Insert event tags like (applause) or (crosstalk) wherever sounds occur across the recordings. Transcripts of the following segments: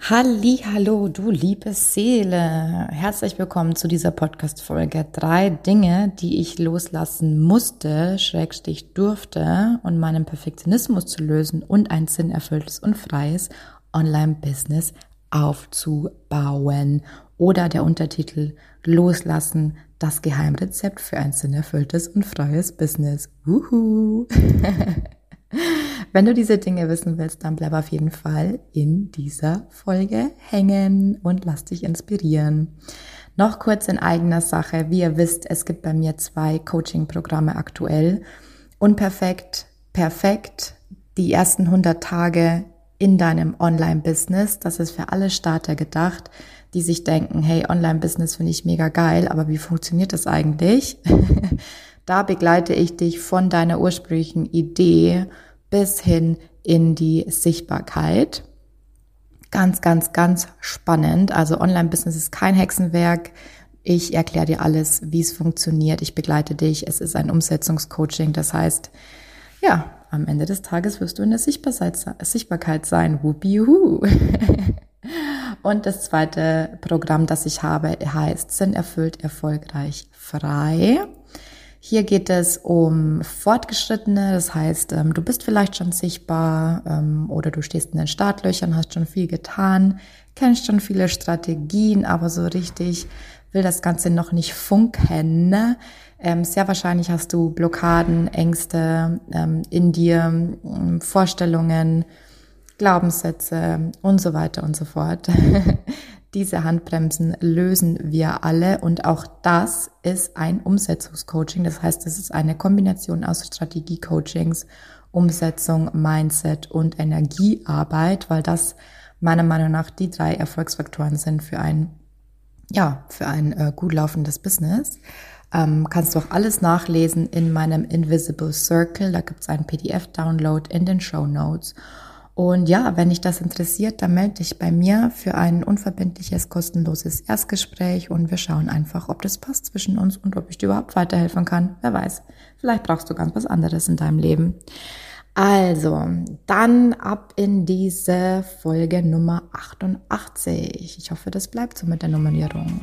Hallo, du liebe Seele. Herzlich willkommen zu dieser Podcast-Folge. Drei Dinge, die ich loslassen musste, schrägstich durfte, um meinen Perfektionismus zu lösen und ein sinnerfülltes und freies Online-Business aufzubauen. Oder der Untertitel Loslassen, das Geheimrezept für ein sinnerfülltes und freies Business. Wuhu! (laughs) Wenn du diese Dinge wissen willst, dann bleib auf jeden Fall in dieser Folge hängen und lass dich inspirieren. Noch kurz in eigener Sache. Wie ihr wisst, es gibt bei mir zwei Coaching-Programme aktuell. Unperfekt, perfekt. Die ersten 100 Tage in deinem Online-Business. Das ist für alle Starter gedacht, die sich denken, hey, Online-Business finde ich mega geil, aber wie funktioniert das eigentlich? (laughs) da begleite ich dich von deiner ursprünglichen Idee bis hin in die Sichtbarkeit. Ganz, ganz, ganz spannend. Also Online-Business ist kein Hexenwerk. Ich erkläre dir alles, wie es funktioniert. Ich begleite dich. Es ist ein Umsetzungscoaching. Das heißt, ja, am Ende des Tages wirst du in der Sichtbarkeit sein. Whoopiuhu. (laughs) Und das zweite Programm, das ich habe, heißt Sinn erfüllt, erfolgreich, frei. Hier geht es um Fortgeschrittene, das heißt, ähm, du bist vielleicht schon sichtbar ähm, oder du stehst in den Startlöchern, hast schon viel getan, kennst schon viele Strategien, aber so richtig will das Ganze noch nicht funken. Ähm, sehr wahrscheinlich hast du Blockaden, Ängste ähm, in dir, ähm, Vorstellungen, Glaubenssätze und so weiter und so fort. (laughs) Diese Handbremsen lösen wir alle und auch das ist ein Umsetzungscoaching. Das heißt, es ist eine Kombination aus Strategiecoachings, Umsetzung, Mindset und Energiearbeit, weil das meiner Meinung nach die drei Erfolgsfaktoren sind für ein, ja, für ein äh, gut laufendes Business. Ähm, kannst du auch alles nachlesen in meinem Invisible Circle. Da gibt es einen PDF-Download in den Show Notes. Und ja, wenn dich das interessiert, dann melde dich bei mir für ein unverbindliches, kostenloses Erstgespräch und wir schauen einfach, ob das passt zwischen uns und ob ich dir überhaupt weiterhelfen kann. Wer weiß, vielleicht brauchst du ganz was anderes in deinem Leben. Also, dann ab in diese Folge Nummer 88. Ich hoffe, das bleibt so mit der Nummerierung.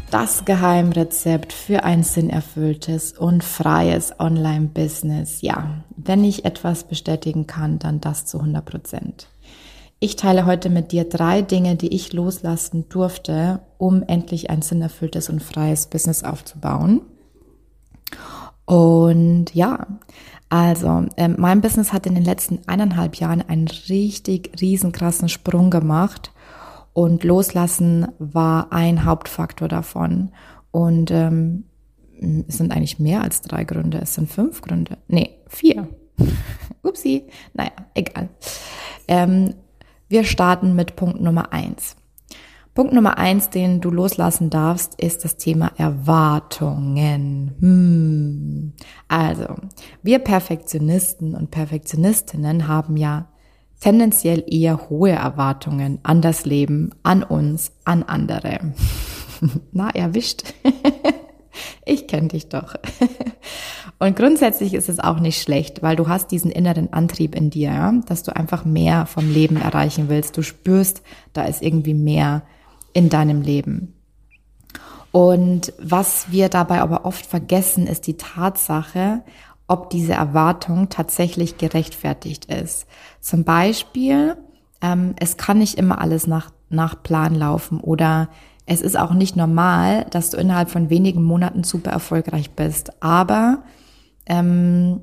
Das Geheimrezept für ein sinnerfülltes und freies Online-Business. Ja, wenn ich etwas bestätigen kann, dann das zu 100 Prozent. Ich teile heute mit dir drei Dinge, die ich loslassen durfte, um endlich ein sinnerfülltes und freies Business aufzubauen. Und ja, also äh, mein Business hat in den letzten eineinhalb Jahren einen richtig riesenkrassen Sprung gemacht und Loslassen war ein Hauptfaktor davon. Und ähm, es sind eigentlich mehr als drei Gründe. Es sind fünf Gründe. Nee, vier. (laughs) Upsi. Naja, egal. Ähm, wir starten mit Punkt Nummer eins. Punkt Nummer eins, den du loslassen darfst, ist das Thema Erwartungen. Hm. Also, wir Perfektionisten und Perfektionistinnen haben ja tendenziell eher hohe Erwartungen an das Leben, an uns, an andere. (laughs) Na, erwischt. (laughs) ich kenne dich doch. (laughs) Und grundsätzlich ist es auch nicht schlecht, weil du hast diesen inneren Antrieb in dir, ja? dass du einfach mehr vom Leben erreichen willst. Du spürst, da ist irgendwie mehr in deinem Leben. Und was wir dabei aber oft vergessen, ist die Tatsache, ob diese Erwartung tatsächlich gerechtfertigt ist. Zum Beispiel, ähm, es kann nicht immer alles nach, nach Plan laufen oder es ist auch nicht normal, dass du innerhalb von wenigen Monaten super erfolgreich bist. Aber ähm,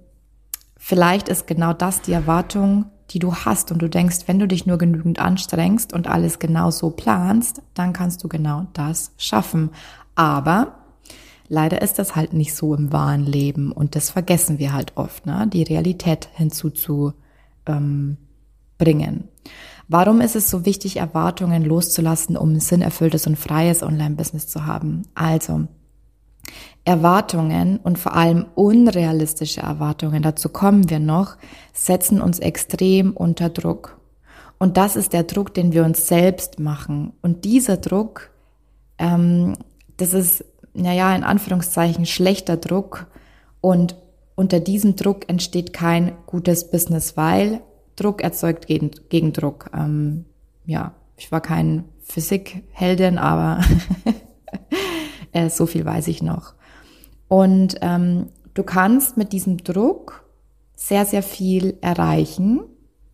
vielleicht ist genau das die Erwartung, die du hast und du denkst, wenn du dich nur genügend anstrengst und alles genau so planst, dann kannst du genau das schaffen. Aber Leider ist das halt nicht so im wahren Leben und das vergessen wir halt oft, ne? die Realität hinzuzubringen. Warum ist es so wichtig, Erwartungen loszulassen, um ein sinnerfülltes und freies Online-Business zu haben? Also, Erwartungen und vor allem unrealistische Erwartungen, dazu kommen wir noch, setzen uns extrem unter Druck. Und das ist der Druck, den wir uns selbst machen. Und dieser Druck, ähm, das ist, naja, in Anführungszeichen schlechter Druck. Und unter diesem Druck entsteht kein gutes Business, weil Druck erzeugt gegen, gegen Druck. Ähm, ja, ich war kein Physikheldin, aber (laughs) äh, so viel weiß ich noch. Und ähm, du kannst mit diesem Druck sehr, sehr viel erreichen.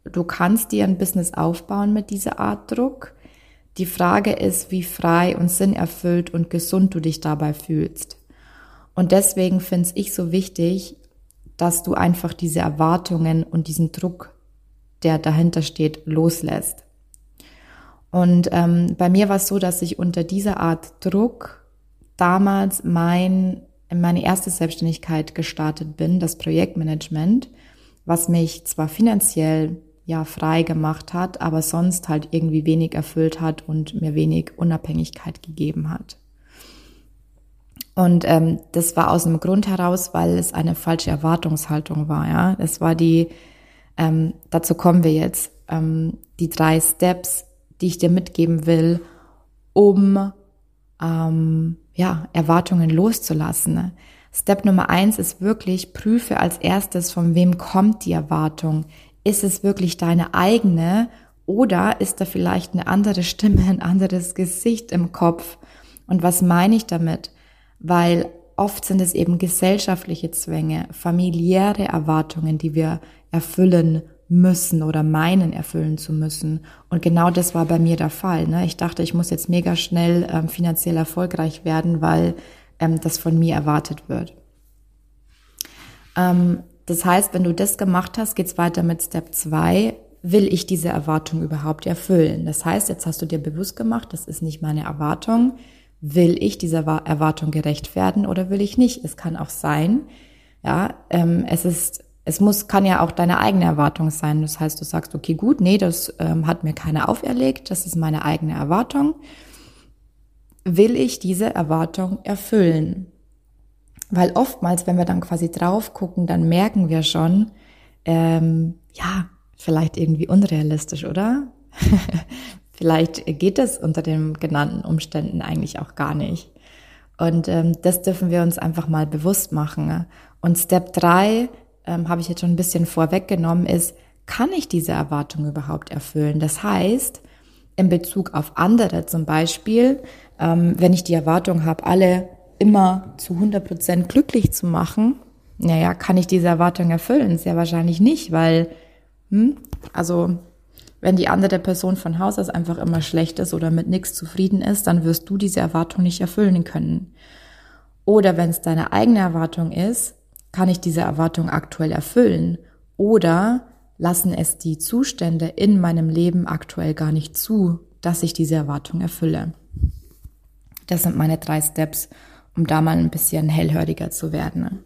Du kannst dir ein Business aufbauen mit dieser Art Druck. Die Frage ist, wie frei und sinnerfüllt und gesund du dich dabei fühlst. Und deswegen finde ich so wichtig, dass du einfach diese Erwartungen und diesen Druck der dahinter steht, loslässt. Und ähm, bei mir war es so, dass ich unter dieser Art Druck damals mein, meine erste Selbstständigkeit gestartet bin, das Projektmanagement, was mich zwar finanziell ja frei gemacht hat, aber sonst halt irgendwie wenig erfüllt hat und mir wenig Unabhängigkeit gegeben hat. Und ähm, das war aus einem Grund heraus, weil es eine falsche Erwartungshaltung war. Ja, es war die ähm, dazu kommen wir jetzt. Ähm, die drei Steps, die ich dir mitgeben will, um ähm, ja, Erwartungen loszulassen. Step Nummer eins ist wirklich, prüfe als erstes, von wem kommt die Erwartung. Ist es wirklich deine eigene oder ist da vielleicht eine andere Stimme, ein anderes Gesicht im Kopf? Und was meine ich damit? Weil oft sind es eben gesellschaftliche Zwänge, familiäre Erwartungen, die wir erfüllen müssen oder meinen erfüllen zu müssen. Und genau das war bei mir der Fall. Ne? Ich dachte, ich muss jetzt mega schnell ähm, finanziell erfolgreich werden, weil ähm, das von mir erwartet wird. Ähm, das heißt, wenn du das gemacht hast, geht's weiter mit Step 2. Will ich diese Erwartung überhaupt erfüllen? Das heißt, jetzt hast du dir bewusst gemacht, das ist nicht meine Erwartung. Will ich dieser Erwartung gerecht werden oder will ich nicht? Es kann auch sein, ja, ähm, es ist es muss, kann ja auch deine eigene Erwartung sein. Das heißt, du sagst, okay, gut, nee, das ähm, hat mir keiner auferlegt, das ist meine eigene Erwartung. Will ich diese Erwartung erfüllen? Weil oftmals, wenn wir dann quasi drauf gucken, dann merken wir schon, ähm, ja, vielleicht irgendwie unrealistisch, oder? (laughs) vielleicht geht das unter den genannten Umständen eigentlich auch gar nicht. Und ähm, das dürfen wir uns einfach mal bewusst machen. Und Step drei ähm, habe ich jetzt schon ein bisschen vorweggenommen, ist, kann ich diese Erwartung überhaupt erfüllen? Das heißt, in Bezug auf andere zum Beispiel, ähm, wenn ich die Erwartung habe, alle immer zu 100 Prozent glücklich zu machen, naja, kann ich diese Erwartung erfüllen? Sehr wahrscheinlich nicht, weil, hm, also wenn die andere Person von Haus aus einfach immer schlecht ist oder mit nichts zufrieden ist, dann wirst du diese Erwartung nicht erfüllen können. Oder wenn es deine eigene Erwartung ist, kann ich diese Erwartung aktuell erfüllen? Oder lassen es die Zustände in meinem Leben aktuell gar nicht zu, dass ich diese Erwartung erfülle? Das sind meine drei Steps, um da mal ein bisschen hellhöriger zu werden.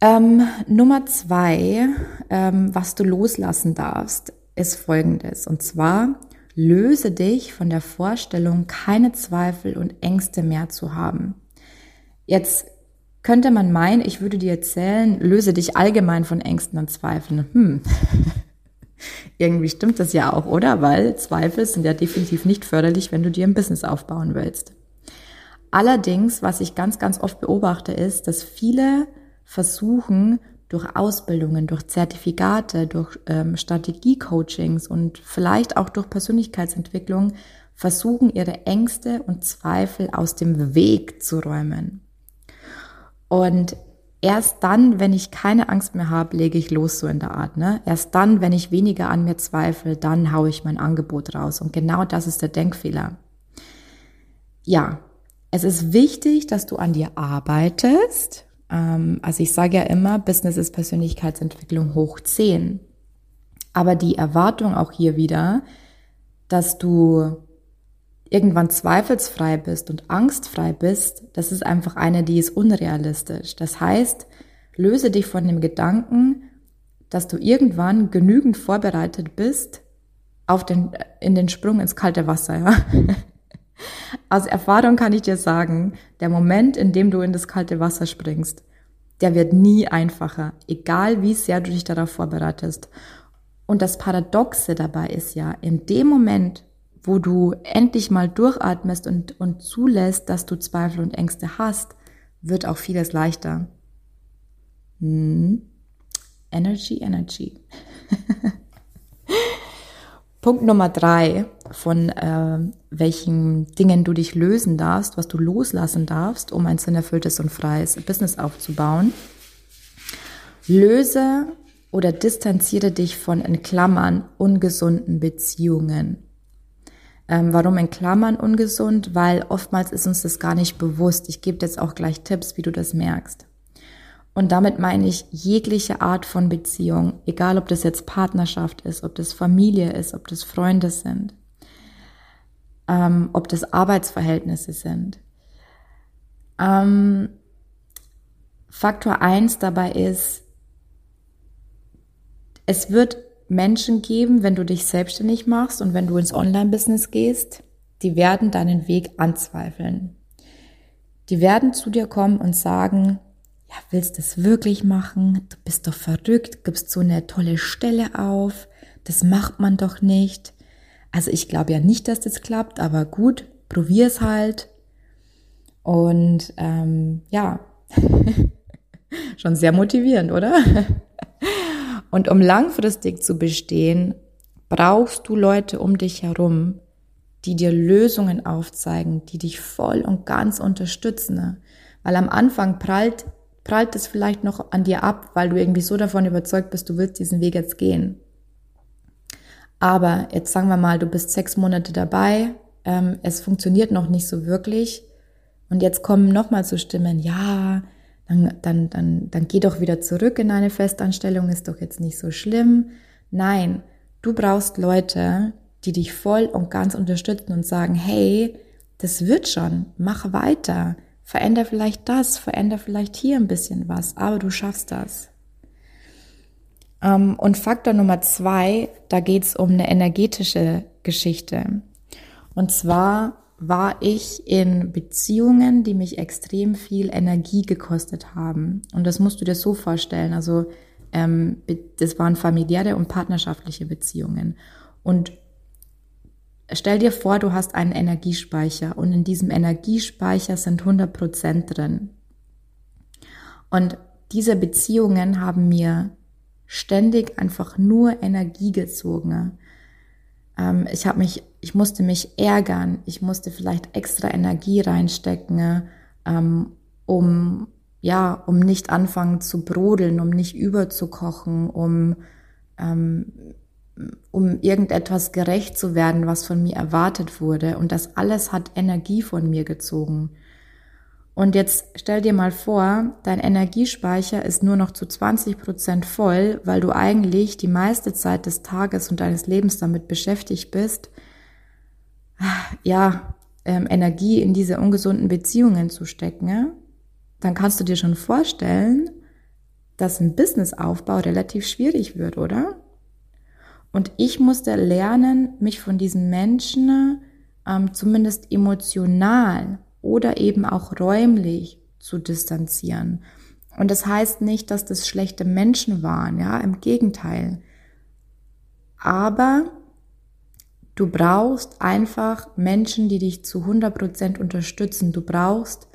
Ähm, Nummer zwei, ähm, was du loslassen darfst, ist folgendes. Und zwar, löse dich von der Vorstellung, keine Zweifel und Ängste mehr zu haben. Jetzt könnte man meinen, ich würde dir erzählen, löse dich allgemein von Ängsten und Zweifeln. Hm. (laughs) Irgendwie stimmt das ja auch, oder? Weil Zweifel sind ja definitiv nicht förderlich, wenn du dir ein Business aufbauen willst. Allerdings, was ich ganz, ganz oft beobachte, ist, dass viele versuchen, durch Ausbildungen, durch Zertifikate, durch ähm, Strategiecoachings und vielleicht auch durch Persönlichkeitsentwicklung versuchen, ihre Ängste und Zweifel aus dem Weg zu räumen. Und erst dann, wenn ich keine Angst mehr habe, lege ich los so in der Art. Ne? Erst dann, wenn ich weniger an mir zweifle, dann haue ich mein Angebot raus. Und genau das ist der Denkfehler. Ja, es ist wichtig, dass du an dir arbeitest. Ähm, also ich sage ja immer, Business ist Persönlichkeitsentwicklung hoch 10. Aber die Erwartung auch hier wieder, dass du irgendwann zweifelsfrei bist und angstfrei bist, das ist einfach eine, die ist unrealistisch. Das heißt, löse dich von dem Gedanken, dass du irgendwann genügend vorbereitet bist, auf den, in den Sprung ins kalte Wasser, ja. (laughs) Aus Erfahrung kann ich dir sagen, der Moment, in dem du in das kalte Wasser springst, der wird nie einfacher, egal wie sehr du dich darauf vorbereitest. Und das Paradoxe dabei ist ja, in dem Moment, wo du endlich mal durchatmest und, und zulässt, dass du Zweifel und Ängste hast, wird auch vieles leichter. Hm. Energy, Energy. (laughs) Punkt Nummer drei von äh, welchen Dingen du dich lösen darfst, was du loslassen darfst, um ein sinnerfülltes und freies Business aufzubauen. Löse oder distanziere dich von in Klammern ungesunden Beziehungen. Ähm, warum in Klammern ungesund? Weil oftmals ist uns das gar nicht bewusst. Ich gebe jetzt auch gleich Tipps, wie du das merkst. Und damit meine ich jegliche Art von Beziehung, egal ob das jetzt Partnerschaft ist, ob das Familie ist, ob das Freunde sind, ähm, ob das Arbeitsverhältnisse sind. Ähm, Faktor eins dabei ist, es wird Menschen geben, wenn du dich selbstständig machst und wenn du ins Online-Business gehst, die werden deinen Weg anzweifeln. Die werden zu dir kommen und sagen, ja, willst du es wirklich machen? Du bist doch verrückt, gibst so eine tolle Stelle auf, das macht man doch nicht. Also ich glaube ja nicht, dass das klappt, aber gut, probier es halt. Und ähm, ja, (laughs) schon sehr motivierend, oder? (laughs) Und um langfristig zu bestehen, brauchst du Leute um dich herum, die dir Lösungen aufzeigen, die dich voll und ganz unterstützen. Weil am Anfang prallt prallt es vielleicht noch an dir ab, weil du irgendwie so davon überzeugt bist, du willst diesen Weg jetzt gehen. Aber jetzt sagen wir mal, du bist sechs Monate dabei, ähm, es funktioniert noch nicht so wirklich und jetzt kommen nochmal so Stimmen, ja, dann, dann, dann, dann geh doch wieder zurück in eine Festanstellung, ist doch jetzt nicht so schlimm. Nein, du brauchst Leute, die dich voll und ganz unterstützen und sagen, hey, das wird schon, mach weiter. Veränder vielleicht das, veränder vielleicht hier ein bisschen was, aber du schaffst das. Ähm, und Faktor Nummer zwei, da geht es um eine energetische Geschichte. Und zwar war ich in Beziehungen, die mich extrem viel Energie gekostet haben. Und das musst du dir so vorstellen. Also ähm, das waren familiäre und partnerschaftliche Beziehungen. Und Stell dir vor, du hast einen Energiespeicher und in diesem Energiespeicher sind 100 Prozent drin. Und diese Beziehungen haben mir ständig einfach nur Energie gezogen. Ähm, ich habe mich, ich musste mich ärgern, ich musste vielleicht extra Energie reinstecken, ähm, um ja, um nicht anfangen zu brodeln, um nicht überzukochen, um ähm, um irgendetwas gerecht zu werden, was von mir erwartet wurde. Und das alles hat Energie von mir gezogen. Und jetzt stell dir mal vor, dein Energiespeicher ist nur noch zu 20 Prozent voll, weil du eigentlich die meiste Zeit des Tages und deines Lebens damit beschäftigt bist, ja, ähm, Energie in diese ungesunden Beziehungen zu stecken. Ja? Dann kannst du dir schon vorstellen, dass ein Businessaufbau relativ schwierig wird, oder? Und ich musste lernen, mich von diesen Menschen ähm, zumindest emotional oder eben auch räumlich zu distanzieren. Und das heißt nicht, dass das schlechte Menschen waren, ja, im Gegenteil. Aber du brauchst einfach Menschen, die dich zu 100% unterstützen. Du brauchst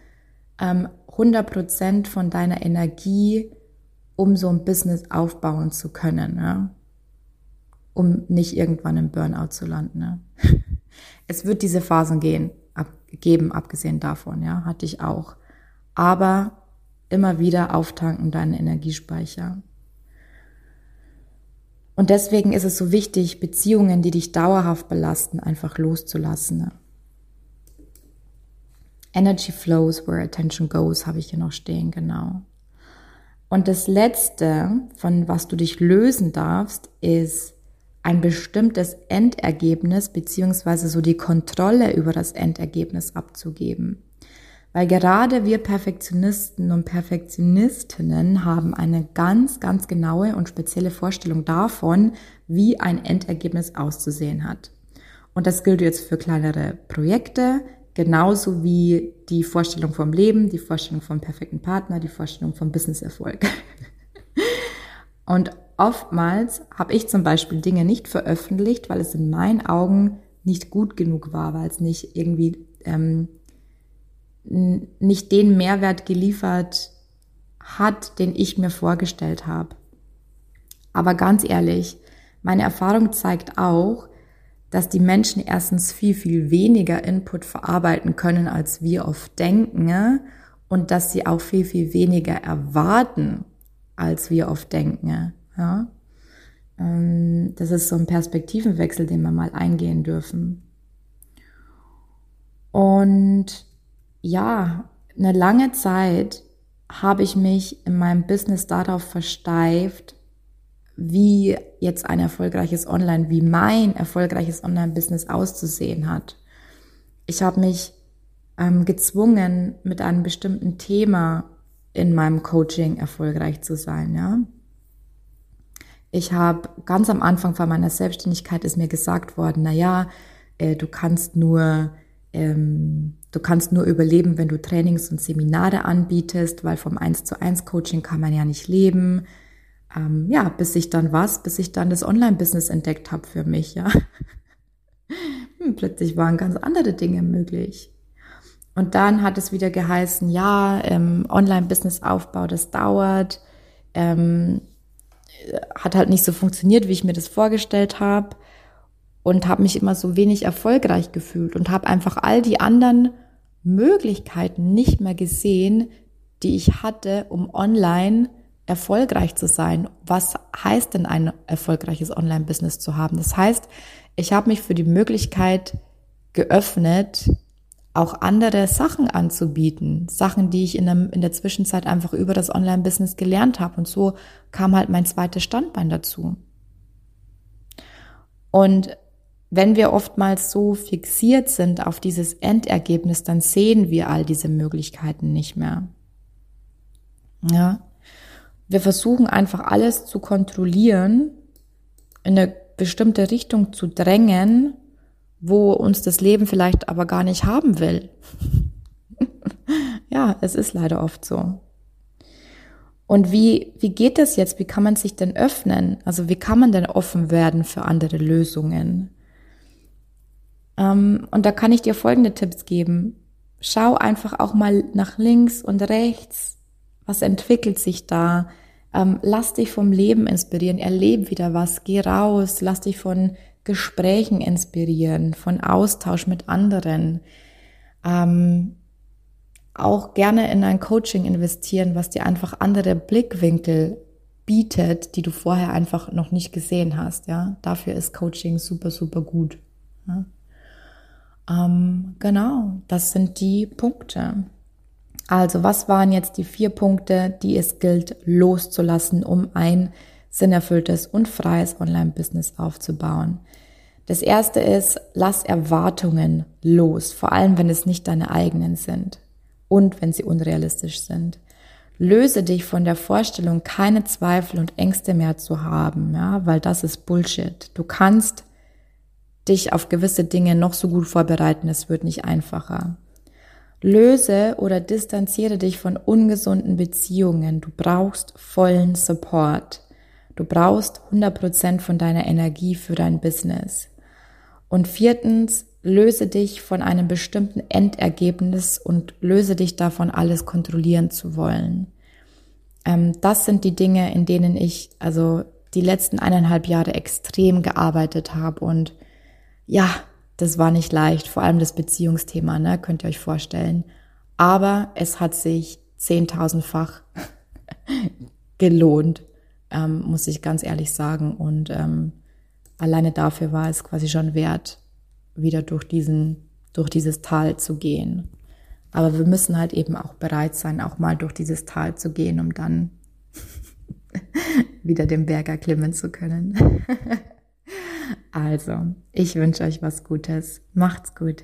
ähm, 100% von deiner Energie, um so ein Business aufbauen zu können. Ja um nicht irgendwann im Burnout zu landen. Ne? (laughs) Es wird diese Phasen gehen, ab, geben, abgesehen davon, ja, hatte ich auch. Aber immer wieder auftanken deinen Energiespeicher. Und deswegen ist es so wichtig, Beziehungen, die dich dauerhaft belasten, einfach loszulassen. Ne? Energy flows where attention goes, habe ich hier noch stehen, genau. Und das letzte, von was du dich lösen darfst, ist ein bestimmtes Endergebnis beziehungsweise so die Kontrolle über das Endergebnis abzugeben. Weil gerade wir Perfektionisten und Perfektionistinnen haben eine ganz, ganz genaue und spezielle Vorstellung davon, wie ein Endergebnis auszusehen hat. Und das gilt jetzt für kleinere Projekte, genauso wie die Vorstellung vom Leben, die Vorstellung vom perfekten Partner, die Vorstellung vom Businesserfolg. (laughs) und oftmals habe ich zum Beispiel Dinge nicht veröffentlicht, weil es in meinen Augen nicht gut genug war, weil es nicht irgendwie ähm, nicht den Mehrwert geliefert hat, den ich mir vorgestellt habe. Aber ganz ehrlich, meine Erfahrung zeigt auch, dass die Menschen erstens viel, viel weniger Input verarbeiten können, als wir oft denken und dass sie auch viel, viel weniger erwarten, als wir oft denken. Ja? Ähm, das ist so ein Perspektivenwechsel, den wir mal eingehen dürfen. Und ja, eine lange Zeit habe ich mich in meinem Business darauf versteift, wie jetzt ein erfolgreiches Online, wie mein erfolgreiches Online-Business auszusehen hat. Ich habe mich ähm, gezwungen, mit einem bestimmten Thema in meinem Coaching erfolgreich zu sein, ja. Ich habe ganz am Anfang von meiner Selbstständigkeit ist mir gesagt worden, na ja, äh, du kannst nur ähm, du kannst nur überleben, wenn du Trainings und Seminare anbietest, weil vom 1 zu 1 Coaching kann man ja nicht leben. Ähm, ja, bis ich dann was, bis ich dann das Online-Business entdeckt habe für mich, ja. (laughs) Hm, plötzlich waren ganz andere Dinge möglich. Und dann hat es wieder geheißen, ja, ähm, Online-Business-Aufbau, das dauert, ähm, hat halt nicht so funktioniert, wie ich mir das vorgestellt habe und habe mich immer so wenig erfolgreich gefühlt und habe einfach all die anderen Möglichkeiten nicht mehr gesehen, die ich hatte, um online erfolgreich zu sein. Was heißt denn ein erfolgreiches Online-Business zu haben? Das heißt, ich habe mich für die Möglichkeit geöffnet, auch andere Sachen anzubieten. Sachen, die ich in, einem, in der Zwischenzeit einfach über das Online-Business gelernt habe. Und so kam halt mein zweites Standbein dazu. Und wenn wir oftmals so fixiert sind auf dieses Endergebnis, dann sehen wir all diese Möglichkeiten nicht mehr. Ja. Wir versuchen einfach alles zu kontrollieren, in eine bestimmte Richtung zu drängen, wo uns das Leben vielleicht aber gar nicht haben will. (laughs) ja, es ist leider oft so. Und wie, wie geht das jetzt? Wie kann man sich denn öffnen? Also wie kann man denn offen werden für andere Lösungen? Ähm, und da kann ich dir folgende Tipps geben. Schau einfach auch mal nach links und rechts. Was entwickelt sich da? Ähm, lass dich vom Leben inspirieren. Erlebe wieder was. Geh raus. Lass dich von Gesprächen inspirieren, von Austausch mit anderen. Ähm, auch gerne in ein Coaching investieren, was dir einfach andere Blickwinkel bietet, die du vorher einfach noch nicht gesehen hast. Ja, dafür ist Coaching super, super gut. Ja? Ähm, genau, das sind die Punkte. Also, was waren jetzt die vier Punkte, die es gilt loszulassen, um ein sinnerfülltes und freies Online-Business aufzubauen? Das erste ist, lass Erwartungen los, vor allem wenn es nicht deine eigenen sind und wenn sie unrealistisch sind. Löse dich von der Vorstellung, keine Zweifel und Ängste mehr zu haben, ja, weil das ist Bullshit. Du kannst dich auf gewisse Dinge noch so gut vorbereiten, es wird nicht einfacher. Löse oder distanziere dich von ungesunden Beziehungen. Du brauchst vollen Support. Du brauchst 100% von deiner Energie für dein Business. Und viertens, löse dich von einem bestimmten Endergebnis und löse dich davon, alles kontrollieren zu wollen. Ähm, das sind die Dinge, in denen ich also die letzten eineinhalb Jahre extrem gearbeitet habe und ja, das war nicht leicht, vor allem das Beziehungsthema, ne, könnt ihr euch vorstellen. Aber es hat sich zehntausendfach (laughs) gelohnt, ähm, muss ich ganz ehrlich sagen. Und ähm, alleine dafür war es quasi schon wert, wieder durch diesen, durch dieses Tal zu gehen. Aber wir müssen halt eben auch bereit sein, auch mal durch dieses Tal zu gehen, um dann (laughs) wieder den Berg erklimmen zu können. (laughs) Also, ich wünsche euch was Gutes. Macht's gut.